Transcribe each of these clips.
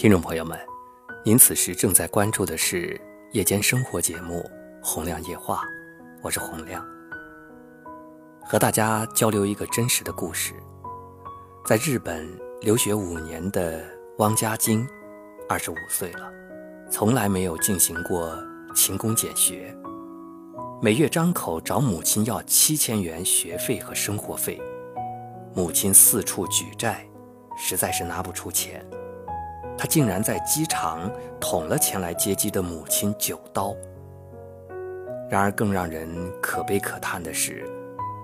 听众朋友们，您此时正在关注的是夜间生活节目《洪亮夜话》，我是洪亮，和大家交流一个真实的故事。在日本留学五年的汪家晶，二十五岁了，从来没有进行过勤工俭学，每月张口找母亲要七千元学费和生活费，母亲四处举债，实在是拿不出钱。他竟然在机场捅了前来接机的母亲九刀。然而，更让人可悲可叹的是，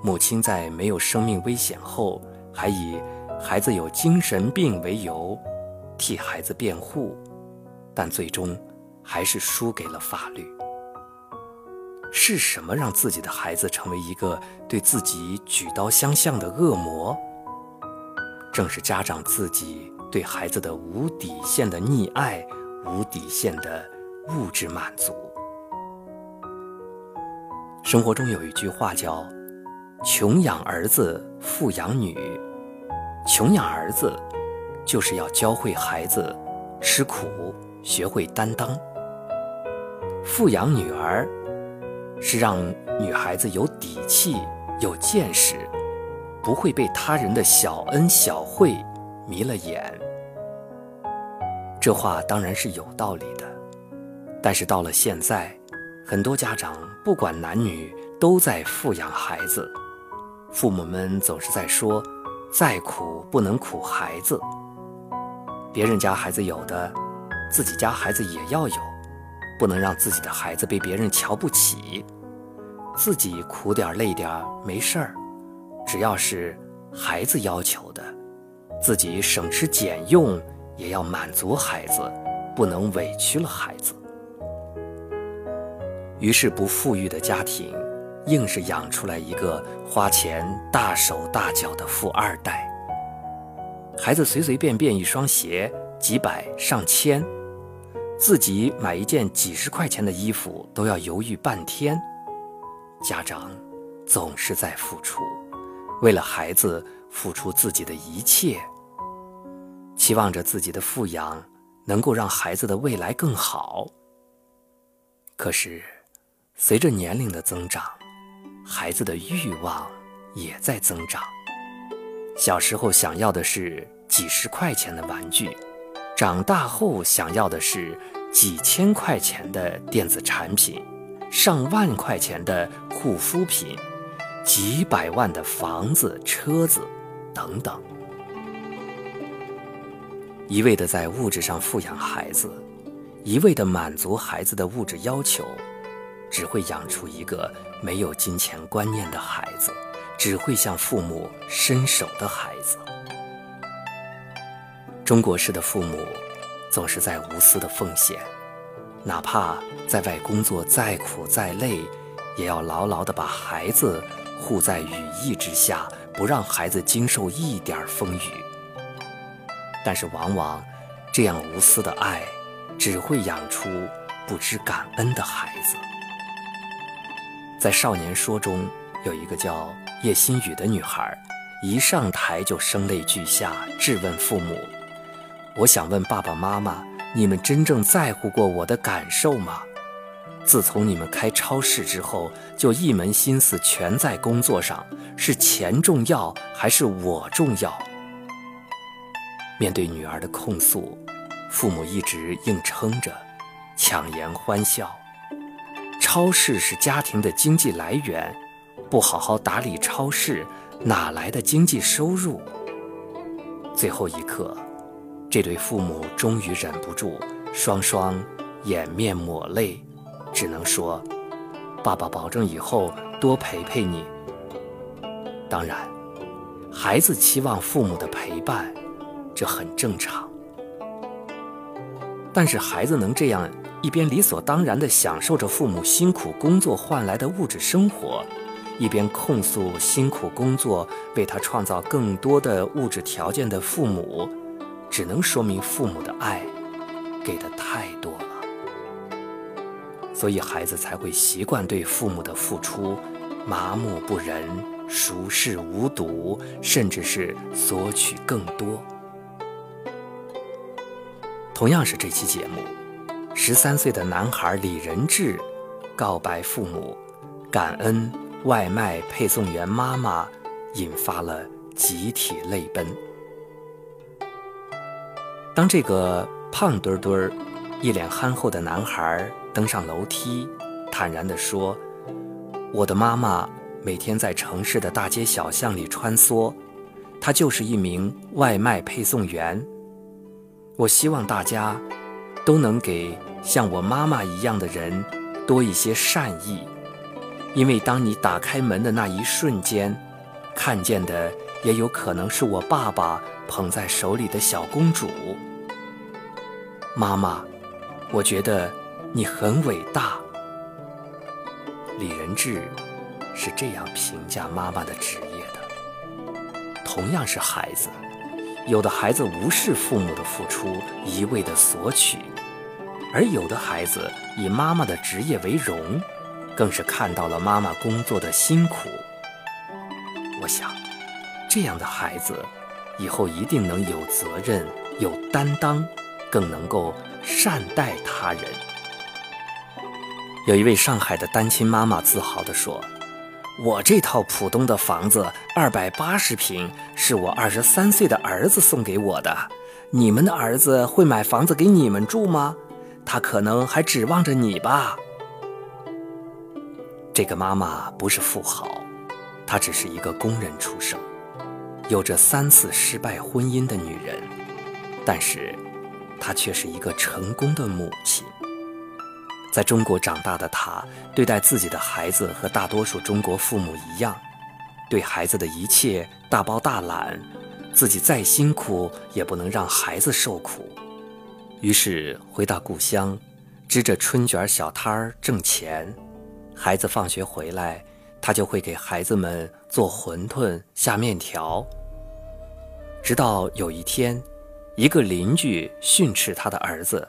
母亲在没有生命危险后，还以孩子有精神病为由，替孩子辩护，但最终还是输给了法律。是什么让自己的孩子成为一个对自己举刀相向的恶魔？正是家长自己。对孩子的无底线的溺爱，无底线的物质满足。生活中有一句话叫“穷养儿子，富养女”。穷养儿子，就是要教会孩子吃苦，学会担当；富养女儿，是让女孩子有底气、有见识，不会被他人的小恩小惠迷了眼。这话当然是有道理的，但是到了现在，很多家长不管男女都在富养孩子，父母们总是在说：“再苦不能苦孩子。”别人家孩子有的，自己家孩子也要有，不能让自己的孩子被别人瞧不起。自己苦点累点没事儿，只要是孩子要求的，自己省吃俭用。也要满足孩子，不能委屈了孩子。于是，不富裕的家庭硬是养出来一个花钱大手大脚的富二代。孩子随随便便一双鞋几百上千，自己买一件几十块钱的衣服都要犹豫半天。家长总是在付出，为了孩子付出自己的一切。期望着自己的富养能够让孩子的未来更好。可是，随着年龄的增长，孩子的欲望也在增长。小时候想要的是几十块钱的玩具，长大后想要的是几千块钱的电子产品，上万块钱的护肤品，几百万的房子、车子等等。一味的在物质上富养孩子，一味的满足孩子的物质要求，只会养出一个没有金钱观念的孩子，只会向父母伸手的孩子。中国式的父母总是在无私的奉献，哪怕在外工作再苦再累，也要牢牢的把孩子护在羽翼之下，不让孩子经受一点风雨。但是，往往这样无私的爱，只会养出不知感恩的孩子。在《少年说》中，有一个叫叶心雨的女孩，一上台就声泪俱下，质问父母：“我想问爸爸妈妈，你们真正在乎过我的感受吗？自从你们开超市之后，就一门心思全在工作上，是钱重要还是我重要？”面对女儿的控诉，父母一直硬撑着，强颜欢笑。超市是家庭的经济来源，不好好打理超市，哪来的经济收入？最后一刻，这对父母终于忍不住，双双掩面抹泪，只能说：“爸爸保证以后多陪陪你。”当然，孩子期望父母的陪伴。这很正常，但是孩子能这样一边理所当然地享受着父母辛苦工作换来的物质生活，一边控诉辛苦工作为他创造更多的物质条件的父母，只能说明父母的爱给的太多了，所以孩子才会习惯对父母的付出麻木不仁、熟视无睹，甚至是索取更多。同样是这期节目，十三岁的男孩李仁智告白父母，感恩外卖配送员妈妈，引发了集体泪奔。当这个胖墩墩、一脸憨厚的男孩登上楼梯，坦然地说：“我的妈妈每天在城市的大街小巷里穿梭，她就是一名外卖配送员。”我希望大家都能给像我妈妈一样的人多一些善意，因为当你打开门的那一瞬间，看见的也有可能是我爸爸捧在手里的小公主。妈妈，我觉得你很伟大。李仁智是这样评价妈妈的职业的。同样是孩子。有的孩子无视父母的付出，一味的索取；而有的孩子以妈妈的职业为荣，更是看到了妈妈工作的辛苦。我想，这样的孩子以后一定能有责任、有担当，更能够善待他人。有一位上海的单亲妈妈自豪地说。我这套浦东的房子二百八十平，是我二十三岁的儿子送给我的。你们的儿子会买房子给你们住吗？他可能还指望着你吧。这个妈妈不是富豪，她只是一个工人出身，有着三次失败婚姻的女人，但是她却是一个成功的母亲。在中国长大的他，对待自己的孩子和大多数中国父母一样，对孩子的一切大包大揽，自己再辛苦也不能让孩子受苦。于是回到故乡，支着春卷小摊儿挣钱。孩子放学回来，他就会给孩子们做馄饨、下面条。直到有一天，一个邻居训斥他的儿子：“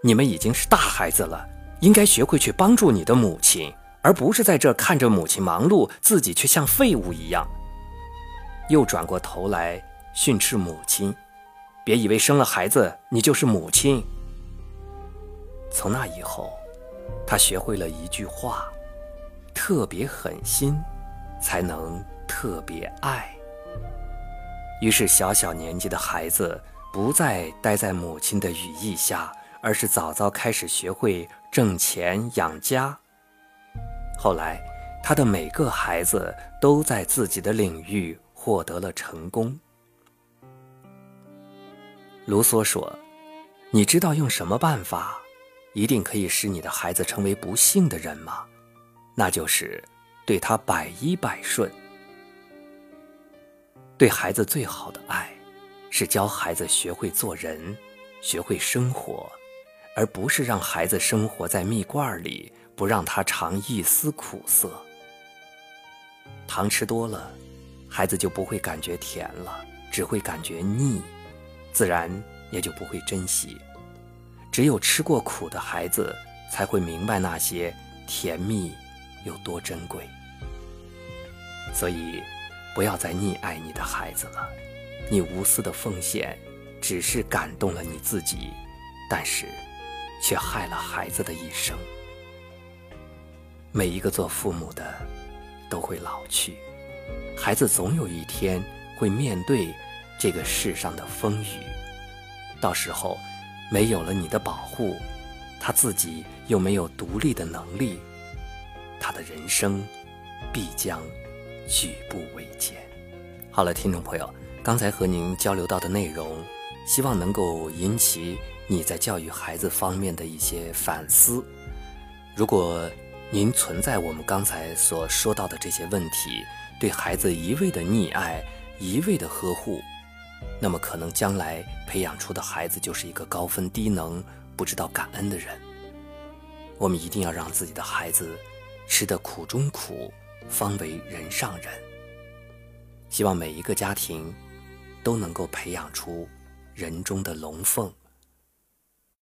你们已经是大孩子了。”应该学会去帮助你的母亲，而不是在这看着母亲忙碌，自己却像废物一样。又转过头来训斥母亲：“别以为生了孩子你就是母亲。”从那以后，他学会了一句话：“特别狠心，才能特别爱。”于是，小小年纪的孩子不再待在母亲的羽翼下，而是早早开始学会。挣钱养家。后来，他的每个孩子都在自己的领域获得了成功。卢梭说：“你知道用什么办法，一定可以使你的孩子成为不幸的人吗？那就是对他百依百顺。对孩子最好的爱，是教孩子学会做人，学会生活。”而不是让孩子生活在蜜罐里，不让他尝一丝苦涩。糖吃多了，孩子就不会感觉甜了，只会感觉腻，自然也就不会珍惜。只有吃过苦的孩子，才会明白那些甜蜜有多珍贵。所以，不要再溺爱你的孩子了。你无私的奉献，只是感动了你自己，但是。却害了孩子的一生。每一个做父母的都会老去，孩子总有一天会面对这个世上的风雨。到时候，没有了你的保护，他自己又没有独立的能力，他的人生必将举步维艰。好了，听众朋友，刚才和您交流到的内容，希望能够引起。你在教育孩子方面的一些反思，如果您存在我们刚才所说到的这些问题，对孩子一味的溺爱、一味的呵护，那么可能将来培养出的孩子就是一个高分低能、不知道感恩的人。我们一定要让自己的孩子吃得苦中苦，方为人上人。希望每一个家庭都能够培养出人中的龙凤。